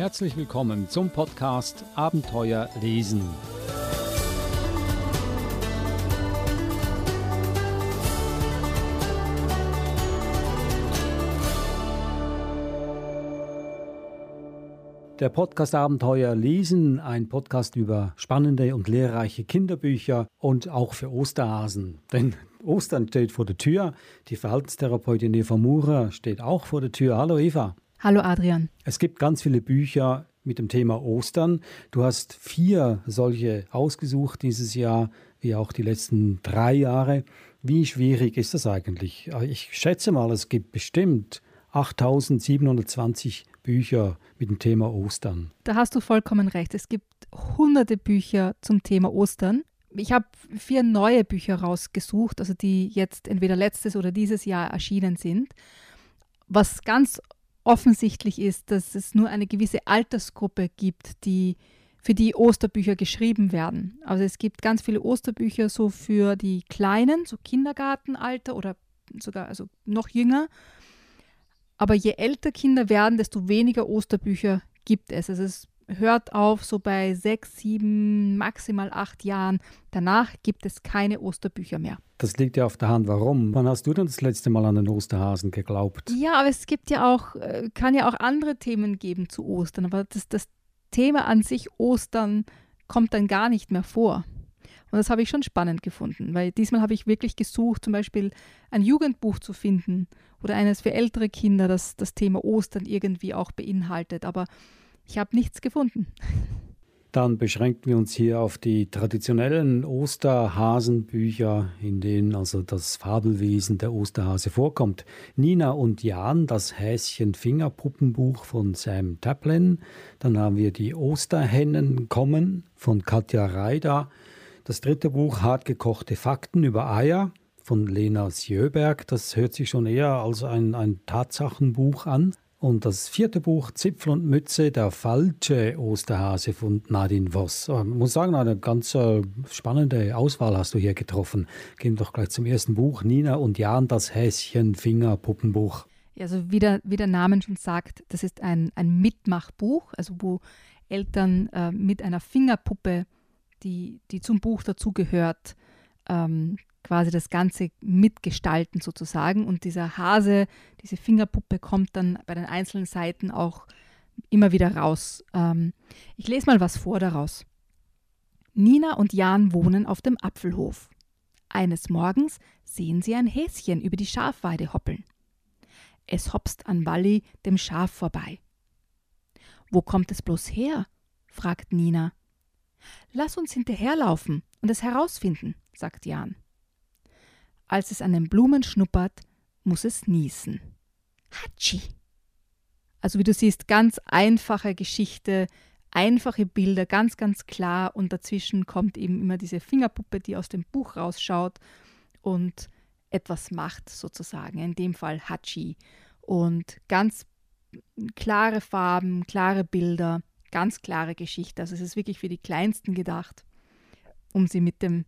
Herzlich willkommen zum Podcast Abenteuer lesen. Der Podcast Abenteuer lesen, ein Podcast über spannende und lehrreiche Kinderbücher und auch für Osterhasen. Denn Ostern steht vor der Tür. Die Verhaltenstherapeutin Eva Murer steht auch vor der Tür. Hallo Eva. Hallo Adrian. Es gibt ganz viele Bücher mit dem Thema Ostern. Du hast vier solche ausgesucht dieses Jahr, wie auch die letzten drei Jahre. Wie schwierig ist das eigentlich? Ich schätze mal, es gibt bestimmt 8720 Bücher mit dem Thema Ostern. Da hast du vollkommen recht. Es gibt hunderte Bücher zum Thema Ostern. Ich habe vier neue Bücher rausgesucht, also die jetzt entweder letztes oder dieses Jahr erschienen sind. Was ganz offensichtlich ist, dass es nur eine gewisse Altersgruppe gibt, die für die Osterbücher geschrieben werden. Also es gibt ganz viele Osterbücher so für die Kleinen, so Kindergartenalter oder sogar also noch jünger. Aber je älter Kinder werden, desto weniger Osterbücher gibt es. Also es hört auf so bei sechs, sieben, maximal acht Jahren. Danach gibt es keine Osterbücher mehr. Das liegt ja auf der Hand. Warum? Wann hast du denn das letzte Mal an den Osterhasen geglaubt? Ja, aber es gibt ja auch, äh, kann ja auch andere Themen geben zu Ostern. Aber das, das Thema an sich Ostern kommt dann gar nicht mehr vor. Und das habe ich schon spannend gefunden, weil diesmal habe ich wirklich gesucht, zum Beispiel ein Jugendbuch zu finden oder eines für ältere Kinder, das das Thema Ostern irgendwie auch beinhaltet. Aber ich habe nichts gefunden. Dann beschränken wir uns hier auf die traditionellen Osterhasenbücher, in denen also das Fabelwesen der Osterhase vorkommt. Nina und Jan, das Häschen-Fingerpuppenbuch von Sam Taplin. Dann haben wir die Osterhennen kommen von Katja Reider. Das dritte Buch Hartgekochte Fakten über Eier von Lena Sjöberg. Das hört sich schon eher als ein, ein Tatsachenbuch an. Und das vierte Buch, Zipfel und Mütze, der falsche Osterhase von Nadine Voss. Ich muss sagen, eine ganz äh, spannende Auswahl hast du hier getroffen. Gehen wir doch gleich zum ersten Buch, Nina und Jan, das Häschen Finger Puppenbuch. Also wie der, wie der Name schon sagt, das ist ein, ein Mitmachbuch, also wo Eltern äh, mit einer Fingerpuppe, die, die zum Buch dazugehört, ähm, quasi das Ganze mitgestalten sozusagen. Und dieser Hase, diese Fingerpuppe kommt dann bei den einzelnen Seiten auch immer wieder raus. Ähm, ich lese mal was vor daraus. Nina und Jan wohnen auf dem Apfelhof. Eines Morgens sehen sie ein Häschen über die Schafweide hoppeln. Es hopst an Walli, dem Schaf, vorbei. Wo kommt es bloß her? fragt Nina. Lass uns hinterherlaufen und es herausfinden, sagt Jan. Als es an den Blumen schnuppert, muss es niesen. Hatschi! Also wie du siehst, ganz einfache Geschichte, einfache Bilder, ganz, ganz klar und dazwischen kommt eben immer diese Fingerpuppe, die aus dem Buch rausschaut und etwas macht sozusagen, in dem Fall Hachi. Und ganz klare Farben, klare Bilder, ganz klare Geschichte. Also es ist wirklich für die Kleinsten gedacht, um sie mit dem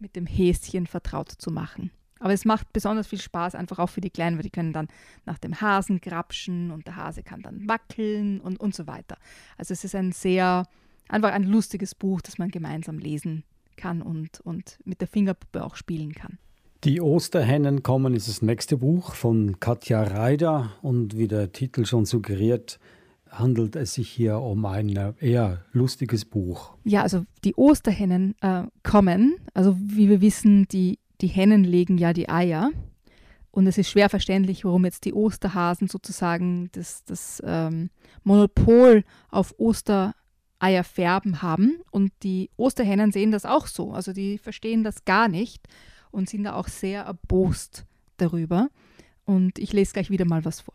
mit dem Häschen vertraut zu machen. Aber es macht besonders viel Spaß, einfach auch für die Kleinen, weil die können dann nach dem Hasen grapschen und der Hase kann dann wackeln und, und so weiter. Also es ist ein sehr, einfach ein lustiges Buch, das man gemeinsam lesen kann und, und mit der Fingerpuppe auch spielen kann. Die Osterhennen kommen ist das nächste Buch von Katja Reider und wie der Titel schon suggeriert, handelt es sich hier um ein äh, eher lustiges Buch. Ja, also die Osterhennen äh, kommen. Also wie wir wissen, die, die Hennen legen ja die Eier. Und es ist schwer verständlich, warum jetzt die Osterhasen sozusagen das, das ähm, Monopol auf Ostereierfärben haben. Und die Osterhennen sehen das auch so. Also die verstehen das gar nicht und sind da auch sehr erbost darüber. Und ich lese gleich wieder mal was vor.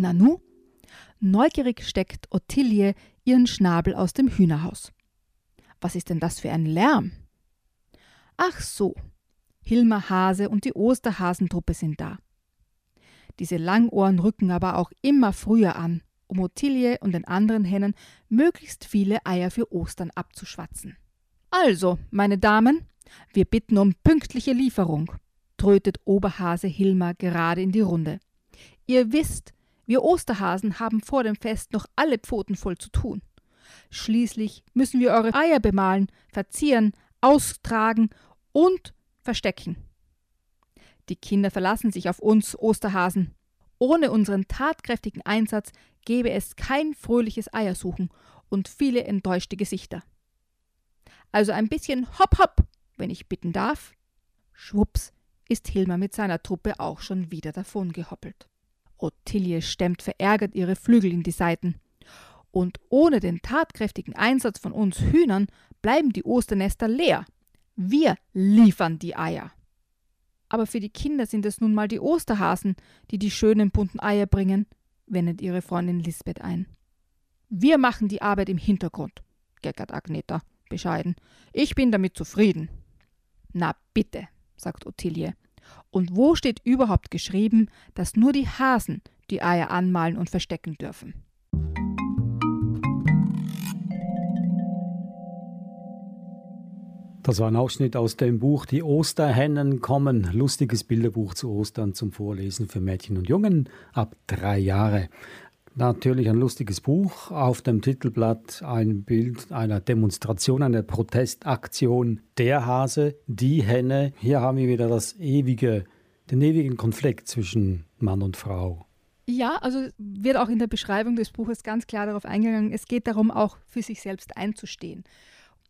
Nanu? Neugierig steckt Ottilie ihren Schnabel aus dem Hühnerhaus. Was ist denn das für ein Lärm? Ach so, Hilma Hase und die Osterhasentruppe sind da. Diese Langohren rücken aber auch immer früher an, um Ottilie und den anderen Hennen möglichst viele Eier für Ostern abzuschwatzen. Also, meine Damen, wir bitten um pünktliche Lieferung, trötet Oberhase Hilma gerade in die Runde. Ihr wisst, wir Osterhasen haben vor dem Fest noch alle Pfoten voll zu tun. Schließlich müssen wir eure Eier bemalen, verzieren, austragen und verstecken. Die Kinder verlassen sich auf uns Osterhasen. Ohne unseren tatkräftigen Einsatz gäbe es kein fröhliches Eiersuchen und viele enttäuschte Gesichter. Also ein bisschen hopp hopp, wenn ich bitten darf. Schwupps ist Hilma mit seiner Truppe auch schon wieder davongehoppelt. Ottilie stemmt verärgert ihre Flügel in die Seiten. Und ohne den tatkräftigen Einsatz von uns Hühnern bleiben die Osternester leer. Wir liefern die Eier. Aber für die Kinder sind es nun mal die Osterhasen, die die schönen bunten Eier bringen, wendet ihre Freundin Lisbeth ein. Wir machen die Arbeit im Hintergrund, geckert Agneta bescheiden. Ich bin damit zufrieden. Na bitte, sagt Ottilie. Und wo steht überhaupt geschrieben, dass nur die Hasen die Eier anmalen und verstecken dürfen? Das war ein Ausschnitt aus dem Buch Die Osterhennen kommen. Lustiges Bilderbuch zu Ostern zum Vorlesen für Mädchen und Jungen ab drei Jahre. Natürlich ein lustiges Buch. Auf dem Titelblatt ein Bild einer Demonstration, einer Protestaktion. Der Hase, die Henne. Hier haben wir wieder das ewige, den ewigen Konflikt zwischen Mann und Frau. Ja, also wird auch in der Beschreibung des Buches ganz klar darauf eingegangen, es geht darum, auch für sich selbst einzustehen.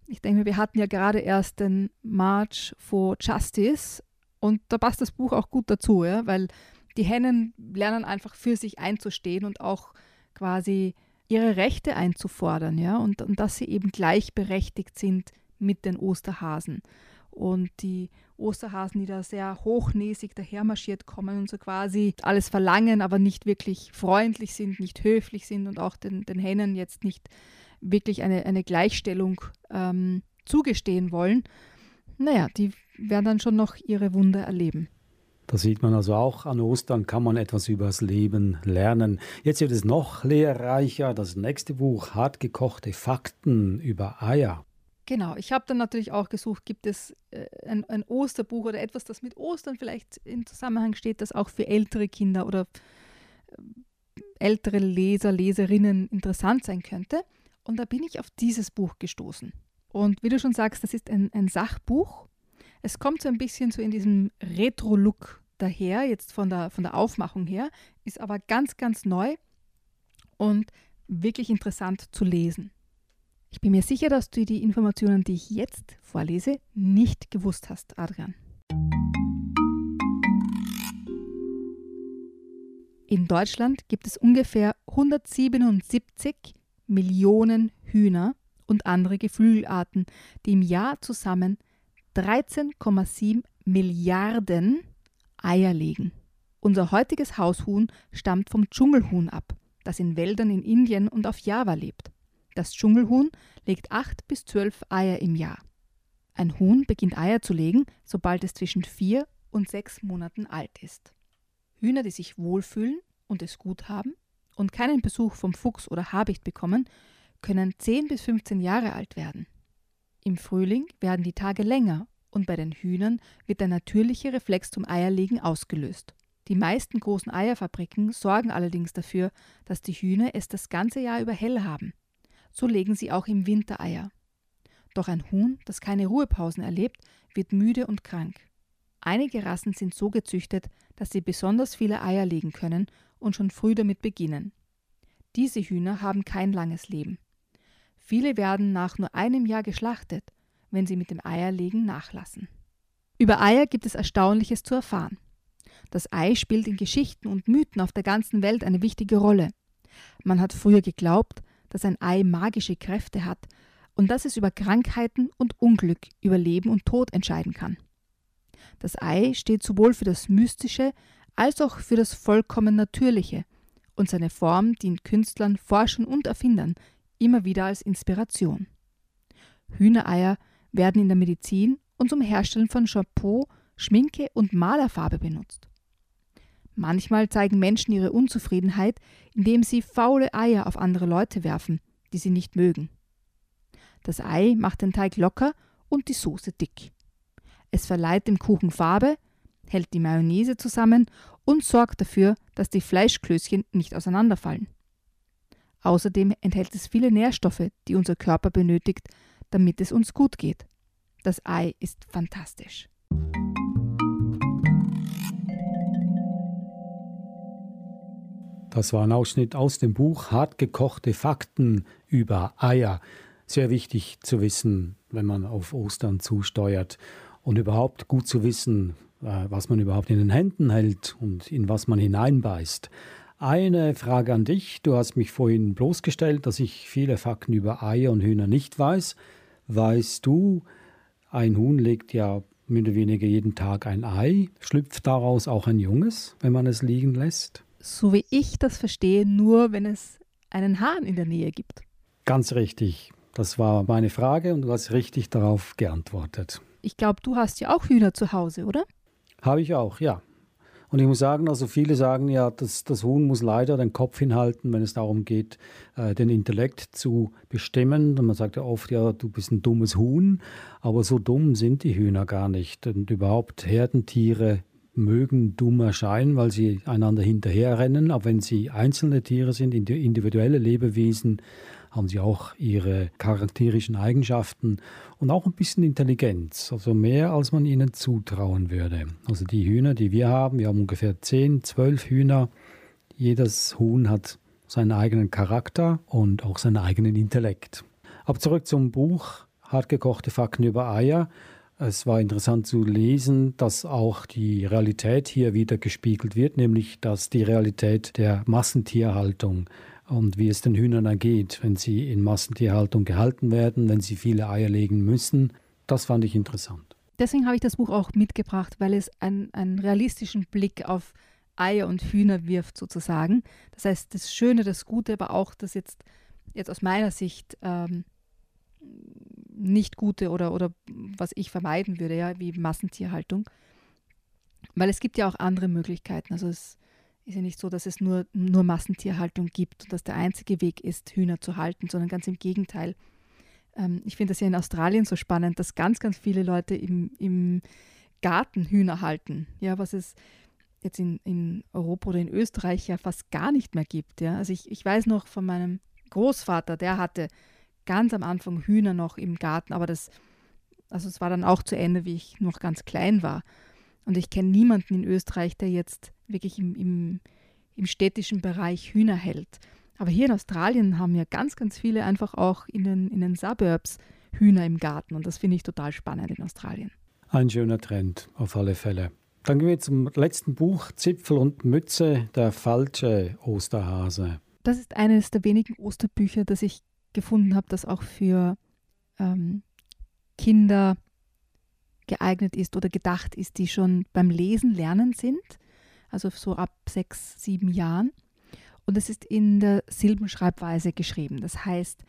Ich denke, wir hatten ja gerade erst den March for Justice und da passt das Buch auch gut dazu, ja, weil die Hennen lernen einfach für sich einzustehen und auch quasi ihre Rechte einzufordern, ja, und, und dass sie eben gleichberechtigt sind mit den Osterhasen. Und die Osterhasen, die da sehr hochnäsig dahermarschiert kommen und so quasi alles verlangen, aber nicht wirklich freundlich sind, nicht höflich sind und auch den, den Hennen jetzt nicht wirklich eine, eine Gleichstellung ähm, zugestehen wollen, naja, die werden dann schon noch ihre Wunder erleben. Da sieht man also auch, an Ostern kann man etwas über das Leben lernen. Jetzt wird es noch lehrreicher. Das nächste Buch, Hartgekochte Fakten über Eier. Genau, ich habe dann natürlich auch gesucht, gibt es äh, ein, ein, Osterbuch oder etwas, das mit Ostern vielleicht in Zusammenhang steht, das auch für ältere Kinder oder äh, ältere Leser, Leserinnen interessant sein könnte. Und da bin ich auf dieses Buch gestoßen. Und wie du schon sagst, das ist ein, ein Sachbuch. Es kommt so ein bisschen so in diesem Retro-Look daher, jetzt von der, von der Aufmachung her, ist aber ganz, ganz neu und wirklich interessant zu lesen. Ich bin mir sicher, dass du die Informationen, die ich jetzt vorlese, nicht gewusst hast, Adrian. In Deutschland gibt es ungefähr 177 Millionen Hühner und andere Geflügelarten, die im Jahr zusammen 13,7 Milliarden Eier legen. Unser heutiges Haushuhn stammt vom Dschungelhuhn ab, das in Wäldern in Indien und auf Java lebt. Das Dschungelhuhn legt acht bis zwölf Eier im Jahr. Ein Huhn beginnt Eier zu legen, sobald es zwischen vier und sechs Monaten alt ist. Hühner, die sich wohlfühlen und es gut haben und keinen Besuch vom Fuchs oder Habicht bekommen, können 10 bis 15 Jahre alt werden. Im Frühling werden die Tage länger und bei den Hühnern wird der natürliche Reflex zum Eierlegen ausgelöst. Die meisten großen Eierfabriken sorgen allerdings dafür, dass die Hühner es das ganze Jahr über hell haben. So legen sie auch im Winter Eier. Doch ein Huhn, das keine Ruhepausen erlebt, wird müde und krank. Einige Rassen sind so gezüchtet, dass sie besonders viele Eier legen können und schon früh damit beginnen. Diese Hühner haben kein langes Leben. Viele werden nach nur einem Jahr geschlachtet wenn sie mit dem Eierlegen nachlassen. Über Eier gibt es Erstaunliches zu erfahren. Das Ei spielt in Geschichten und Mythen auf der ganzen Welt eine wichtige Rolle. Man hat früher geglaubt, dass ein Ei magische Kräfte hat und dass es über Krankheiten und Unglück, über Leben und Tod entscheiden kann. Das Ei steht sowohl für das Mystische als auch für das vollkommen Natürliche und seine Form dient Künstlern, Forschern und Erfindern immer wieder als Inspiration. Hühnereier werden in der Medizin und zum Herstellen von Shampoo, Schminke und Malerfarbe benutzt. Manchmal zeigen Menschen ihre Unzufriedenheit, indem sie faule Eier auf andere Leute werfen, die sie nicht mögen. Das Ei macht den Teig locker und die Soße dick. Es verleiht dem Kuchen Farbe, hält die Mayonnaise zusammen und sorgt dafür, dass die Fleischklößchen nicht auseinanderfallen. Außerdem enthält es viele Nährstoffe, die unser Körper benötigt, damit es uns gut geht. Das Ei ist fantastisch. Das war ein Ausschnitt aus dem Buch Hartgekochte Fakten über Eier. Sehr wichtig zu wissen, wenn man auf Ostern zusteuert und überhaupt gut zu wissen, äh, was man überhaupt in den Händen hält und in was man hineinbeißt. Eine Frage an dich. Du hast mich vorhin bloßgestellt, dass ich viele Fakten über Eier und Hühner nicht weiß. Weißt du, ein Huhn legt ja mehr oder weniger jeden Tag ein Ei. Schlüpft daraus auch ein Junges, wenn man es liegen lässt? So wie ich das verstehe, nur wenn es einen Hahn in der Nähe gibt. Ganz richtig. Das war meine Frage und du hast richtig darauf geantwortet. Ich glaube, du hast ja auch Hühner zu Hause, oder? Habe ich auch, ja. Und ich muss sagen, also viele sagen ja, dass das Huhn muss leider den Kopf hinhalten, wenn es darum geht, äh, den Intellekt zu bestimmen. Und man sagt ja oft, ja, du bist ein dummes Huhn, aber so dumm sind die Hühner gar nicht. Und überhaupt Herdentiere mögen dumm erscheinen, weil sie einander hinterherrennen, aber wenn sie einzelne Tiere sind, individuelle Lebewesen, haben sie auch ihre charakterischen Eigenschaften und auch ein bisschen Intelligenz, also mehr als man ihnen zutrauen würde. Also die Hühner, die wir haben, wir haben ungefähr 10, 12 Hühner. Jedes Huhn hat seinen eigenen Charakter und auch seinen eigenen Intellekt. Aber zurück zum Buch Hartgekochte Fakten über Eier. Es war interessant zu lesen, dass auch die Realität hier wieder gespiegelt wird, nämlich dass die Realität der Massentierhaltung und wie es den Hühnern ergeht, wenn sie in Massentierhaltung gehalten werden, wenn sie viele Eier legen müssen. Das fand ich interessant. Deswegen habe ich das Buch auch mitgebracht, weil es einen, einen realistischen Blick auf Eier und Hühner wirft, sozusagen. Das heißt, das Schöne, das Gute, aber auch das jetzt, jetzt aus meiner Sicht ähm, nicht Gute oder, oder was ich vermeiden würde, ja, wie Massentierhaltung. Weil es gibt ja auch andere Möglichkeiten. Also es ist ja nicht so, dass es nur, nur Massentierhaltung gibt und dass der einzige Weg ist, Hühner zu halten, sondern ganz im Gegenteil. Ähm, ich finde das ja in Australien so spannend, dass ganz, ganz viele Leute im, im Garten Hühner halten. Ja, was es jetzt in, in Europa oder in Österreich ja fast gar nicht mehr gibt. Ja. Also ich, ich weiß noch von meinem Großvater, der hatte ganz am Anfang Hühner noch im Garten, aber das, also es war dann auch zu Ende, wie ich noch ganz klein war. Und ich kenne niemanden in Österreich, der jetzt wirklich im, im, im städtischen Bereich Hühner hält. Aber hier in Australien haben ja ganz, ganz viele einfach auch in den, in den Suburbs Hühner im Garten. Und das finde ich total spannend in Australien. Ein schöner Trend, auf alle Fälle. Dann gehen wir zum letzten Buch, Zipfel und Mütze, der falsche Osterhase. Das ist eines der wenigen Osterbücher, das ich gefunden habe, das auch für ähm, Kinder geeignet ist oder gedacht ist, die schon beim Lesen lernen sind, also so ab sechs, sieben Jahren. Und es ist in der Silbenschreibweise geschrieben. Das heißt,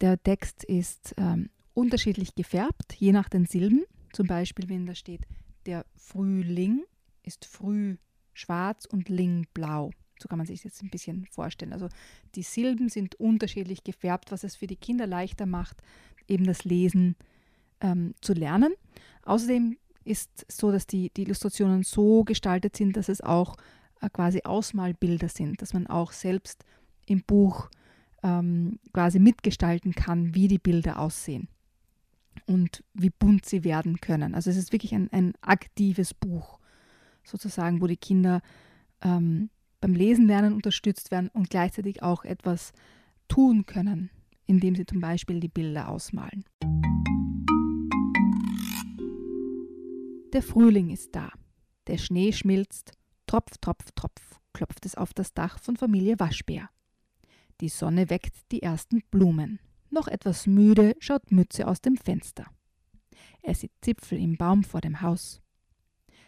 der Text ist ähm, unterschiedlich gefärbt, je nach den Silben. Zum Beispiel, wenn da steht, der Frühling ist früh schwarz und Ling blau. So kann man sich das jetzt ein bisschen vorstellen. Also die Silben sind unterschiedlich gefärbt, was es für die Kinder leichter macht, eben das Lesen ähm, zu lernen. Außerdem ist so, dass die, die Illustrationen so gestaltet sind, dass es auch äh, quasi Ausmalbilder sind, dass man auch selbst im Buch ähm, quasi mitgestalten kann, wie die Bilder aussehen und wie bunt sie werden können. Also es ist wirklich ein, ein aktives Buch, sozusagen, wo die Kinder ähm, beim Lesen lernen unterstützt werden und gleichzeitig auch etwas tun können, indem sie zum Beispiel die Bilder ausmalen. Der Frühling ist da. Der Schnee schmilzt, Tropf, Tropf, Tropf, klopft es auf das Dach von Familie Waschbär. Die Sonne weckt die ersten Blumen. Noch etwas müde schaut Mütze aus dem Fenster. Er sieht Zipfel im Baum vor dem Haus.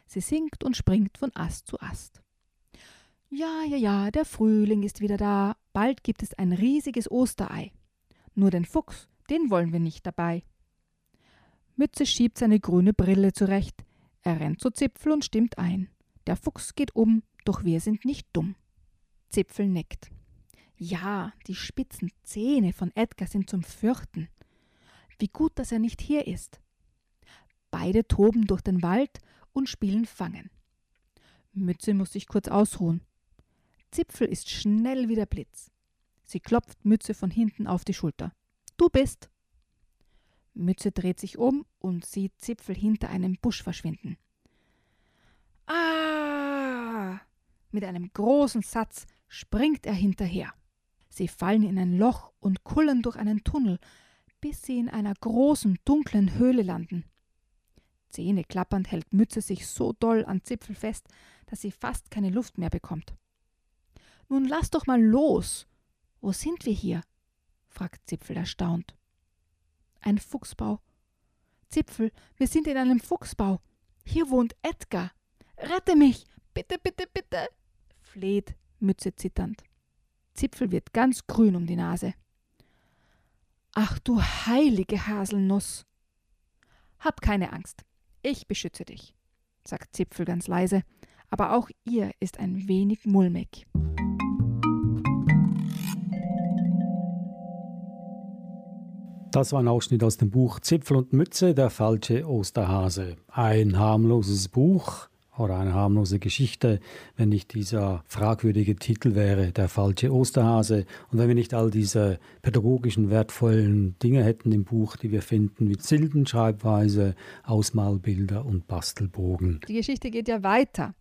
Sie singt und springt von Ast zu Ast. Ja, ja, ja, der Frühling ist wieder da. Bald gibt es ein riesiges Osterei. Nur den Fuchs, den wollen wir nicht dabei. Mütze schiebt seine grüne Brille zurecht. Er rennt zu Zipfel und stimmt ein. Der Fuchs geht um, doch wir sind nicht dumm. Zipfel nickt. Ja, die spitzen Zähne von Edgar sind zum Fürchten. Wie gut, dass er nicht hier ist. Beide toben durch den Wald und spielen Fangen. Mütze muss sich kurz ausruhen. Zipfel ist schnell wie der Blitz. Sie klopft Mütze von hinten auf die Schulter. Du bist. Mütze dreht sich um und sieht Zipfel hinter einem Busch verschwinden. Ah! Mit einem großen Satz springt er hinterher. Sie fallen in ein Loch und kullern durch einen Tunnel, bis sie in einer großen, dunklen Höhle landen. Zähne klappernd hält Mütze sich so doll an Zipfel fest, dass sie fast keine Luft mehr bekommt. Nun lass doch mal los. Wo sind wir hier? fragt Zipfel erstaunt. Ein Fuchsbau. Zipfel, wir sind in einem Fuchsbau. Hier wohnt Edgar. Rette mich! Bitte, bitte, bitte! fleht Mütze zitternd. Zipfel wird ganz grün um die Nase. Ach du heilige Haselnuss! Hab keine Angst. Ich beschütze dich, sagt Zipfel ganz leise, aber auch ihr ist ein wenig mulmig. Das war ein Ausschnitt aus dem Buch Zipfel und Mütze, der falsche Osterhase. Ein harmloses Buch oder eine harmlose Geschichte, wenn nicht dieser fragwürdige Titel wäre, der falsche Osterhase. Und wenn wir nicht all diese pädagogischen, wertvollen Dinge hätten im Buch, die wir finden, wie Silbenschreibweise, Ausmalbilder und Bastelbogen. Die Geschichte geht ja weiter.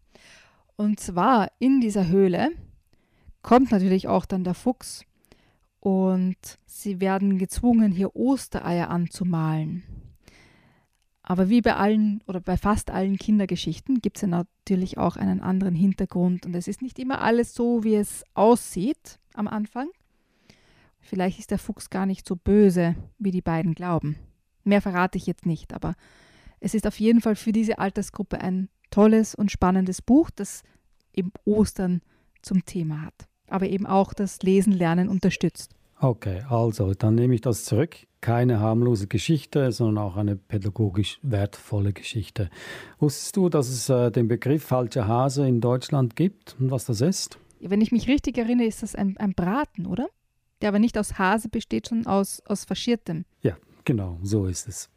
Und zwar in dieser Höhle kommt natürlich auch dann der Fuchs und sie werden gezwungen, hier Ostereier anzumalen. Aber wie bei allen oder bei fast allen Kindergeschichten gibt es ja natürlich auch einen anderen Hintergrund und es ist nicht immer alles so, wie es aussieht am Anfang. Vielleicht ist der Fuchs gar nicht so böse, wie die beiden glauben. Mehr verrate ich jetzt nicht, aber es ist auf jeden Fall für diese Altersgruppe ein tolles und spannendes Buch, das eben Ostern zum Thema hat aber eben auch das Lesen, Lernen unterstützt. Okay, also dann nehme ich das zurück. Keine harmlose Geschichte, sondern auch eine pädagogisch wertvolle Geschichte. Wusstest du, dass es äh, den Begriff falscher Hase in Deutschland gibt und was das ist? Wenn ich mich richtig erinnere, ist das ein, ein Braten, oder? Der aber nicht aus Hase besteht, sondern aus, aus Faschiertem. Ja, genau, so ist es.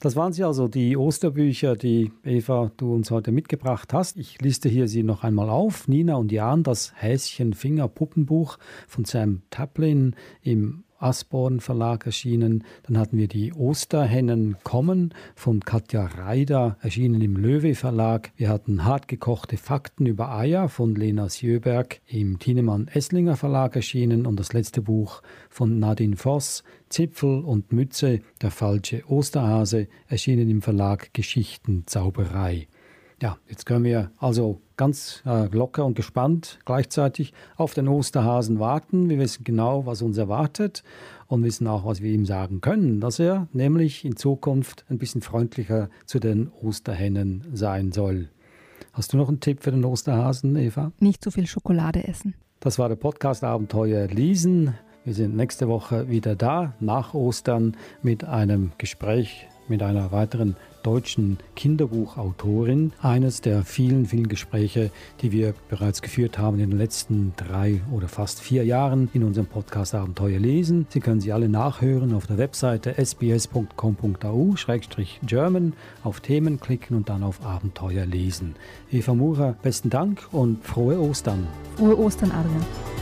Das waren sie also, die Osterbücher, die Eva, du uns heute mitgebracht hast. Ich liste hier sie noch einmal auf. Nina und Jan, das Häschen-Finger-Puppenbuch von Sam Taplin im Asborn Verlag erschienen. Dann hatten wir die Osterhennen kommen von Katja Reider, erschienen im Löwe Verlag. Wir hatten hartgekochte Fakten über Eier von Lena Sjöberg im Tinemann Esslinger Verlag erschienen und das letzte Buch von Nadine Voss, Zipfel und Mütze, der falsche Osterhase, erschienen im Verlag Geschichten Zauberei. Ja, jetzt können wir also ganz äh, locker und gespannt gleichzeitig auf den Osterhasen warten. Wir wissen genau, was uns erwartet und wissen auch, was wir ihm sagen können, dass er nämlich in Zukunft ein bisschen freundlicher zu den Osterhennen sein soll. Hast du noch einen Tipp für den Osterhasen, Eva? Nicht zu viel Schokolade essen. Das war der Podcast Abenteuer Lesen. Wir sind nächste Woche wieder da, nach Ostern, mit einem Gespräch mit einer weiteren deutschen Kinderbuchautorin. Eines der vielen, vielen Gespräche, die wir bereits geführt haben in den letzten drei oder fast vier Jahren in unserem Podcast Abenteuer lesen. Sie können sie alle nachhören auf der Webseite sbs.com.au-german, auf Themen klicken und dann auf Abenteuer lesen. Eva Murer, besten Dank und frohe Ostern. Frohe Ostern, Adrian.